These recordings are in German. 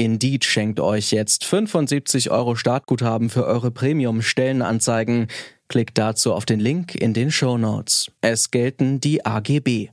Indeed schenkt euch jetzt 75 Euro Startguthaben für eure Premium-Stellenanzeigen. Klickt dazu auf den Link in den Show Notes. Es gelten die AGB.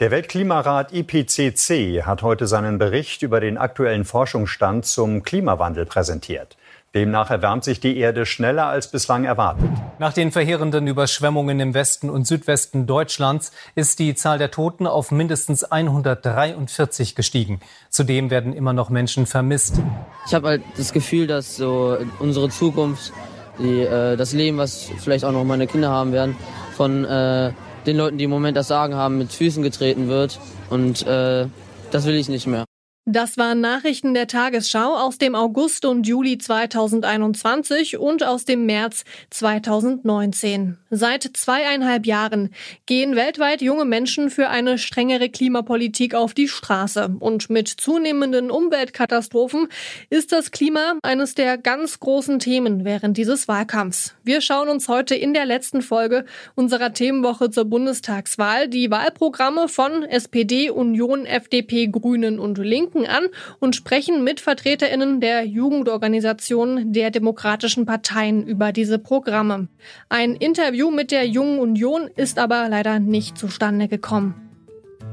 Der Weltklimarat IPCC hat heute seinen Bericht über den aktuellen Forschungsstand zum Klimawandel präsentiert. Demnach erwärmt sich die Erde schneller als bislang erwartet. Nach den verheerenden Überschwemmungen im Westen und Südwesten Deutschlands ist die Zahl der Toten auf mindestens 143 gestiegen. Zudem werden immer noch Menschen vermisst. Ich habe halt das Gefühl, dass so unsere Zukunft, die, äh, das Leben, was vielleicht auch noch meine Kinder haben werden, von äh, den Leuten, die im Moment das Sagen haben, mit Füßen getreten wird. Und äh, das will ich nicht mehr. Das waren Nachrichten der Tagesschau aus dem August und Juli 2021 und aus dem März 2019. Seit zweieinhalb Jahren gehen weltweit junge Menschen für eine strengere Klimapolitik auf die Straße. Und mit zunehmenden Umweltkatastrophen ist das Klima eines der ganz großen Themen während dieses Wahlkampfs. Wir schauen uns heute in der letzten Folge unserer Themenwoche zur Bundestagswahl die Wahlprogramme von SPD, Union, FDP, Grünen und Linken Linken an und sprechen mit VertreterInnen der Jugendorganisation der demokratischen Parteien über diese Programme. Ein Interview mit der Jungen Union ist aber leider nicht zustande gekommen.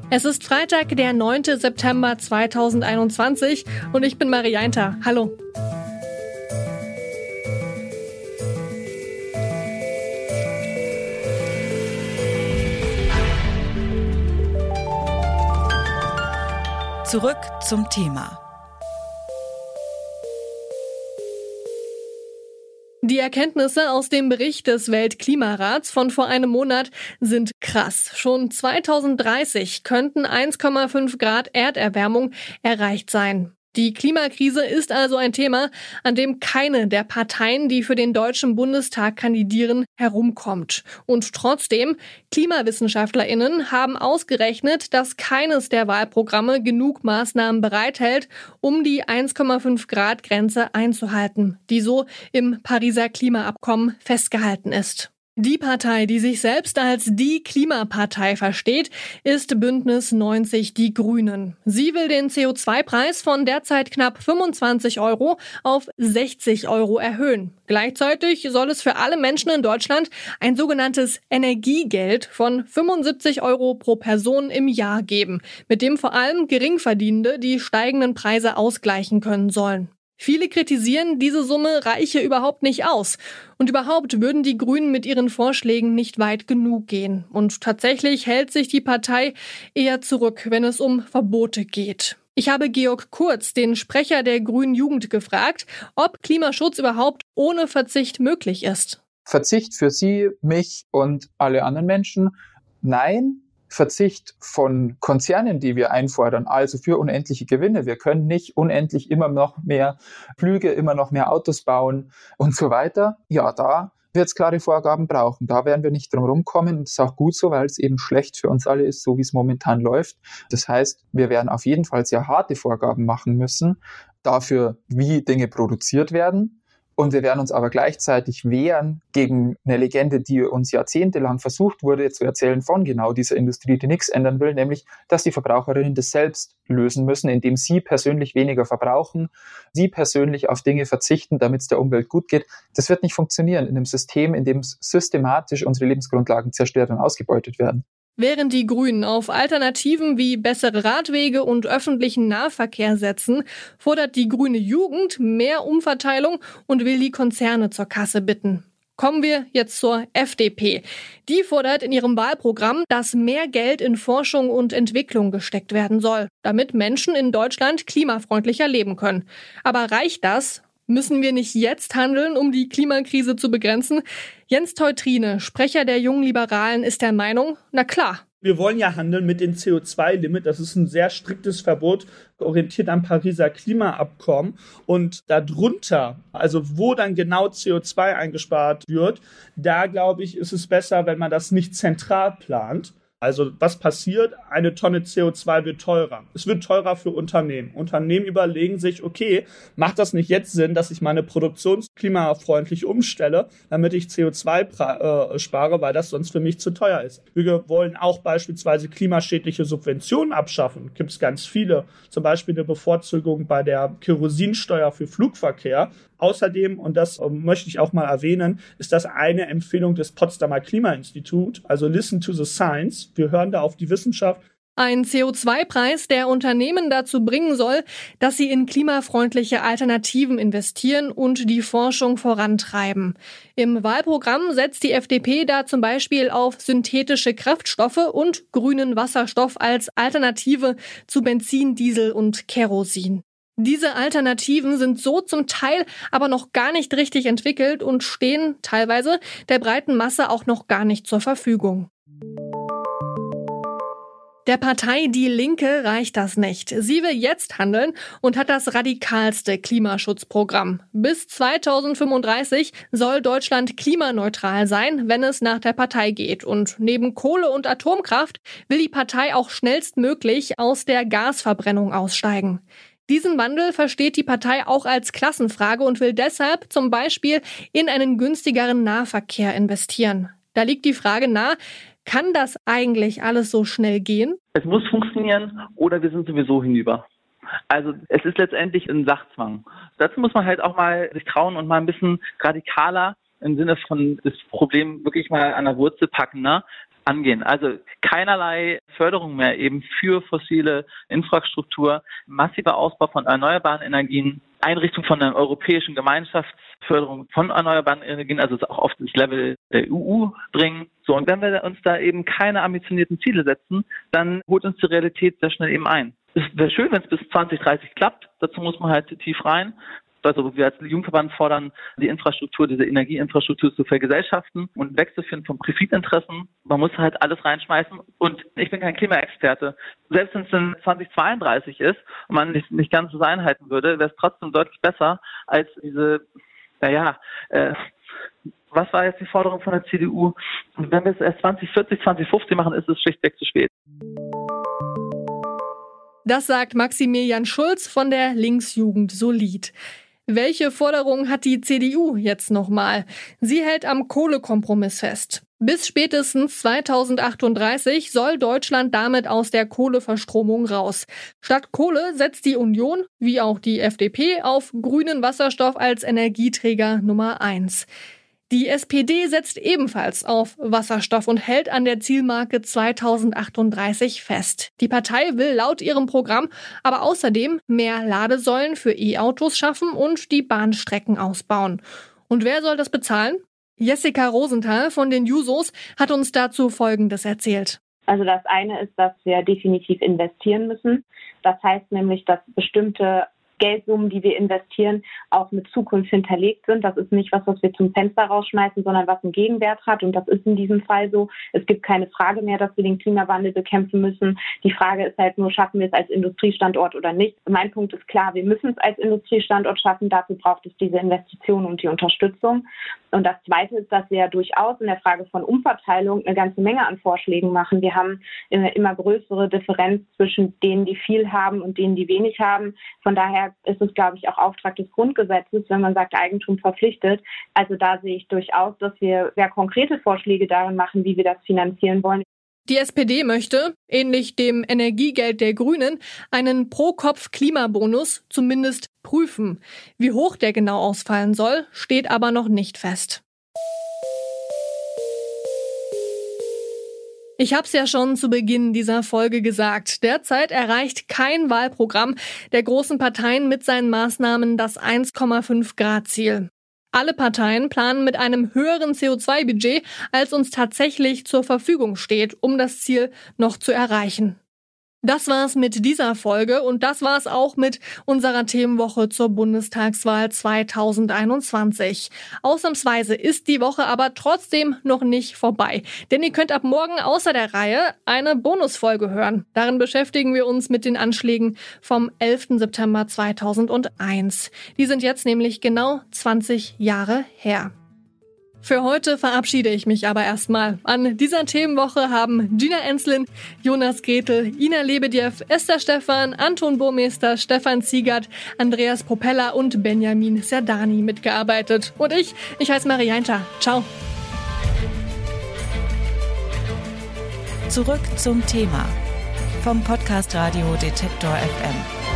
Es ist Freitag, der 9. September 2021 und ich bin Marianta. Hallo. Zurück zum Thema. Die Erkenntnisse aus dem Bericht des Weltklimarats von vor einem Monat sind krass. Schon 2030 könnten 1,5 Grad Erderwärmung erreicht sein. Die Klimakrise ist also ein Thema, an dem keine der Parteien, die für den Deutschen Bundestag kandidieren, herumkommt. Und trotzdem, Klimawissenschaftler*innen haben ausgerechnet, dass keines der Wahlprogramme genug Maßnahmen bereithält, um die 1,5 Grad Grenze einzuhalten, die so im Pariser Klimaabkommen festgehalten ist. Die Partei, die sich selbst als die Klimapartei versteht, ist Bündnis 90 Die Grünen. Sie will den CO2-Preis von derzeit knapp 25 Euro auf 60 Euro erhöhen. Gleichzeitig soll es für alle Menschen in Deutschland ein sogenanntes Energiegeld von 75 Euro pro Person im Jahr geben, mit dem vor allem Geringverdienende die steigenden Preise ausgleichen können sollen. Viele kritisieren, diese Summe reiche überhaupt nicht aus. Und überhaupt würden die Grünen mit ihren Vorschlägen nicht weit genug gehen. Und tatsächlich hält sich die Partei eher zurück, wenn es um Verbote geht. Ich habe Georg Kurz, den Sprecher der Grünen Jugend, gefragt, ob Klimaschutz überhaupt ohne Verzicht möglich ist. Verzicht für Sie, mich und alle anderen Menschen? Nein, Verzicht von Konzernen, die wir einfordern, also für unendliche Gewinne. Wir können nicht unendlich immer noch mehr Flüge, immer noch mehr Autos bauen und so weiter. Ja, da wird es klare Vorgaben brauchen. Da werden wir nicht drum rumkommen. Das ist auch gut so, weil es eben schlecht für uns alle ist, so wie es momentan läuft. Das heißt, wir werden auf jeden Fall sehr harte Vorgaben machen müssen dafür, wie Dinge produziert werden und wir werden uns aber gleichzeitig wehren gegen eine Legende, die uns jahrzehntelang versucht wurde zu erzählen von genau dieser Industrie, die nichts ändern will, nämlich, dass die Verbraucherinnen das selbst lösen müssen, indem sie persönlich weniger verbrauchen, sie persönlich auf Dinge verzichten, damit es der Umwelt gut geht. Das wird nicht funktionieren in einem System, in dem systematisch unsere Lebensgrundlagen zerstört und ausgebeutet werden. Während die Grünen auf Alternativen wie bessere Radwege und öffentlichen Nahverkehr setzen, fordert die grüne Jugend mehr Umverteilung und will die Konzerne zur Kasse bitten. Kommen wir jetzt zur FDP. Die fordert in ihrem Wahlprogramm, dass mehr Geld in Forschung und Entwicklung gesteckt werden soll, damit Menschen in Deutschland klimafreundlicher leben können. Aber reicht das? Müssen wir nicht jetzt handeln, um die Klimakrise zu begrenzen? Jens Teutrine, Sprecher der Jungen Liberalen, ist der Meinung, na klar, Wir wollen ja handeln mit dem CO2-Limit. Das ist ein sehr striktes Verbot, orientiert am Pariser Klimaabkommen. Und darunter, also wo dann genau CO2 eingespart wird, da glaube ich, ist es besser, wenn man das nicht zentral plant. Also was passiert? Eine Tonne CO2 wird teurer. Es wird teurer für Unternehmen. Unternehmen überlegen sich, okay, macht das nicht jetzt Sinn, dass ich meine Produktion klimafreundlich umstelle, damit ich CO2 äh, spare, weil das sonst für mich zu teuer ist. Wir wollen auch beispielsweise klimaschädliche Subventionen abschaffen. Gibt es ganz viele. Zum Beispiel eine Bevorzugung bei der Kerosinsteuer für Flugverkehr. Außerdem, und das ähm, möchte ich auch mal erwähnen, ist das eine Empfehlung des Potsdamer Klimainstitut, also Listen to the Science. Wir hören da auf die Wissenschaft. Ein CO2-Preis, der Unternehmen dazu bringen soll, dass sie in klimafreundliche Alternativen investieren und die Forschung vorantreiben. Im Wahlprogramm setzt die FDP da zum Beispiel auf synthetische Kraftstoffe und grünen Wasserstoff als Alternative zu Benzin, Diesel und Kerosin. Diese Alternativen sind so zum Teil aber noch gar nicht richtig entwickelt und stehen teilweise der breiten Masse auch noch gar nicht zur Verfügung. Der Partei Die Linke reicht das nicht. Sie will jetzt handeln und hat das radikalste Klimaschutzprogramm. Bis 2035 soll Deutschland klimaneutral sein, wenn es nach der Partei geht. Und neben Kohle und Atomkraft will die Partei auch schnellstmöglich aus der Gasverbrennung aussteigen. Diesen Wandel versteht die Partei auch als Klassenfrage und will deshalb zum Beispiel in einen günstigeren Nahverkehr investieren. Da liegt die Frage nahe, kann das eigentlich alles so schnell gehen? Es muss funktionieren oder wir sind sowieso hinüber. Also es ist letztendlich ein Sachzwang. Dazu muss man halt auch mal sich trauen und mal ein bisschen radikaler im Sinne von das Problem wirklich mal an der Wurzel packen. Ne? Angehen. Also keinerlei Förderung mehr eben für fossile Infrastruktur, massiver Ausbau von erneuerbaren Energien, Einrichtung von einer europäischen Gemeinschaftsförderung von erneuerbaren Energien, also auch auf das Level der EU bringen. So, und wenn wir uns da eben keine ambitionierten Ziele setzen, dann holt uns die Realität sehr schnell eben ein. Es wäre schön, wenn es bis 2030 klappt. Dazu muss man halt tief rein. Also wir als Jugendverband fordern, die Infrastruktur, diese Energieinfrastruktur zu vergesellschaften und wegzuführen von Profitinteressen. Man muss halt alles reinschmeißen. Und ich bin kein Klimaexperte. Selbst wenn es dann 2032 ist und man nicht, nicht ganz so einhalten würde, wäre es trotzdem deutlich besser als diese, naja, äh, was war jetzt die Forderung von der CDU? Wenn wir es erst 2040, 2050 machen, ist es schlichtweg zu spät. Das sagt Maximilian Schulz von der Linksjugend Solid. Welche Forderung hat die CDU jetzt nochmal? Sie hält am Kohlekompromiss fest. Bis spätestens 2038 soll Deutschland damit aus der Kohleverstromung raus. Statt Kohle setzt die Union, wie auch die FDP, auf grünen Wasserstoff als Energieträger Nummer eins. Die SPD setzt ebenfalls auf Wasserstoff und hält an der Zielmarke 2038 fest. Die Partei will laut ihrem Programm aber außerdem mehr Ladesäulen für E-Autos schaffen und die Bahnstrecken ausbauen. Und wer soll das bezahlen? Jessica Rosenthal von den Jusos hat uns dazu Folgendes erzählt. Also das eine ist, dass wir definitiv investieren müssen. Das heißt nämlich, dass bestimmte Geldsummen, die wir investieren, auch mit Zukunft hinterlegt sind. Das ist nicht was, was wir zum Fenster rausschmeißen, sondern was einen Gegenwert hat. Und das ist in diesem Fall so. Es gibt keine Frage mehr, dass wir den Klimawandel bekämpfen müssen. Die Frage ist halt nur, schaffen wir es als Industriestandort oder nicht. Mein Punkt ist klar, wir müssen es als Industriestandort schaffen. Dafür braucht es diese Investitionen und die Unterstützung. Und das Zweite ist, dass wir ja durchaus in der Frage von Umverteilung eine ganze Menge an Vorschlägen machen. Wir haben eine immer größere Differenz zwischen denen, die viel haben und denen, die wenig haben. Von daher ist es, glaube ich, auch Auftrag des Grundgesetzes, wenn man sagt, Eigentum verpflichtet. Also da sehe ich durchaus, dass wir sehr konkrete Vorschläge darin machen, wie wir das finanzieren wollen. Die SPD möchte, ähnlich dem Energiegeld der Grünen, einen Pro-Kopf-Klimabonus zumindest prüfen. Wie hoch der genau ausfallen soll, steht aber noch nicht fest. Ich habe es ja schon zu Beginn dieser Folge gesagt. Derzeit erreicht kein Wahlprogramm der großen Parteien mit seinen Maßnahmen das 1,5 Grad Ziel. Alle Parteien planen mit einem höheren CO2-Budget, als uns tatsächlich zur Verfügung steht, um das Ziel noch zu erreichen. Das war's mit dieser Folge und das war's auch mit unserer Themenwoche zur Bundestagswahl 2021. Ausnahmsweise ist die Woche aber trotzdem noch nicht vorbei, denn ihr könnt ab morgen außer der Reihe eine Bonusfolge hören. Darin beschäftigen wir uns mit den Anschlägen vom 11. September 2001. Die sind jetzt nämlich genau 20 Jahre her. Für heute verabschiede ich mich aber erstmal. An dieser Themenwoche haben Gina Enslin, Jonas Gretel, Ina Lebedjew, Esther Stefan, Anton Burmeister, Stefan Ziegert, Andreas Propeller und Benjamin Serdani mitgearbeitet. Und ich, ich heiße Marianta. Ciao. Zurück zum Thema vom Podcast Radio Detektor FM.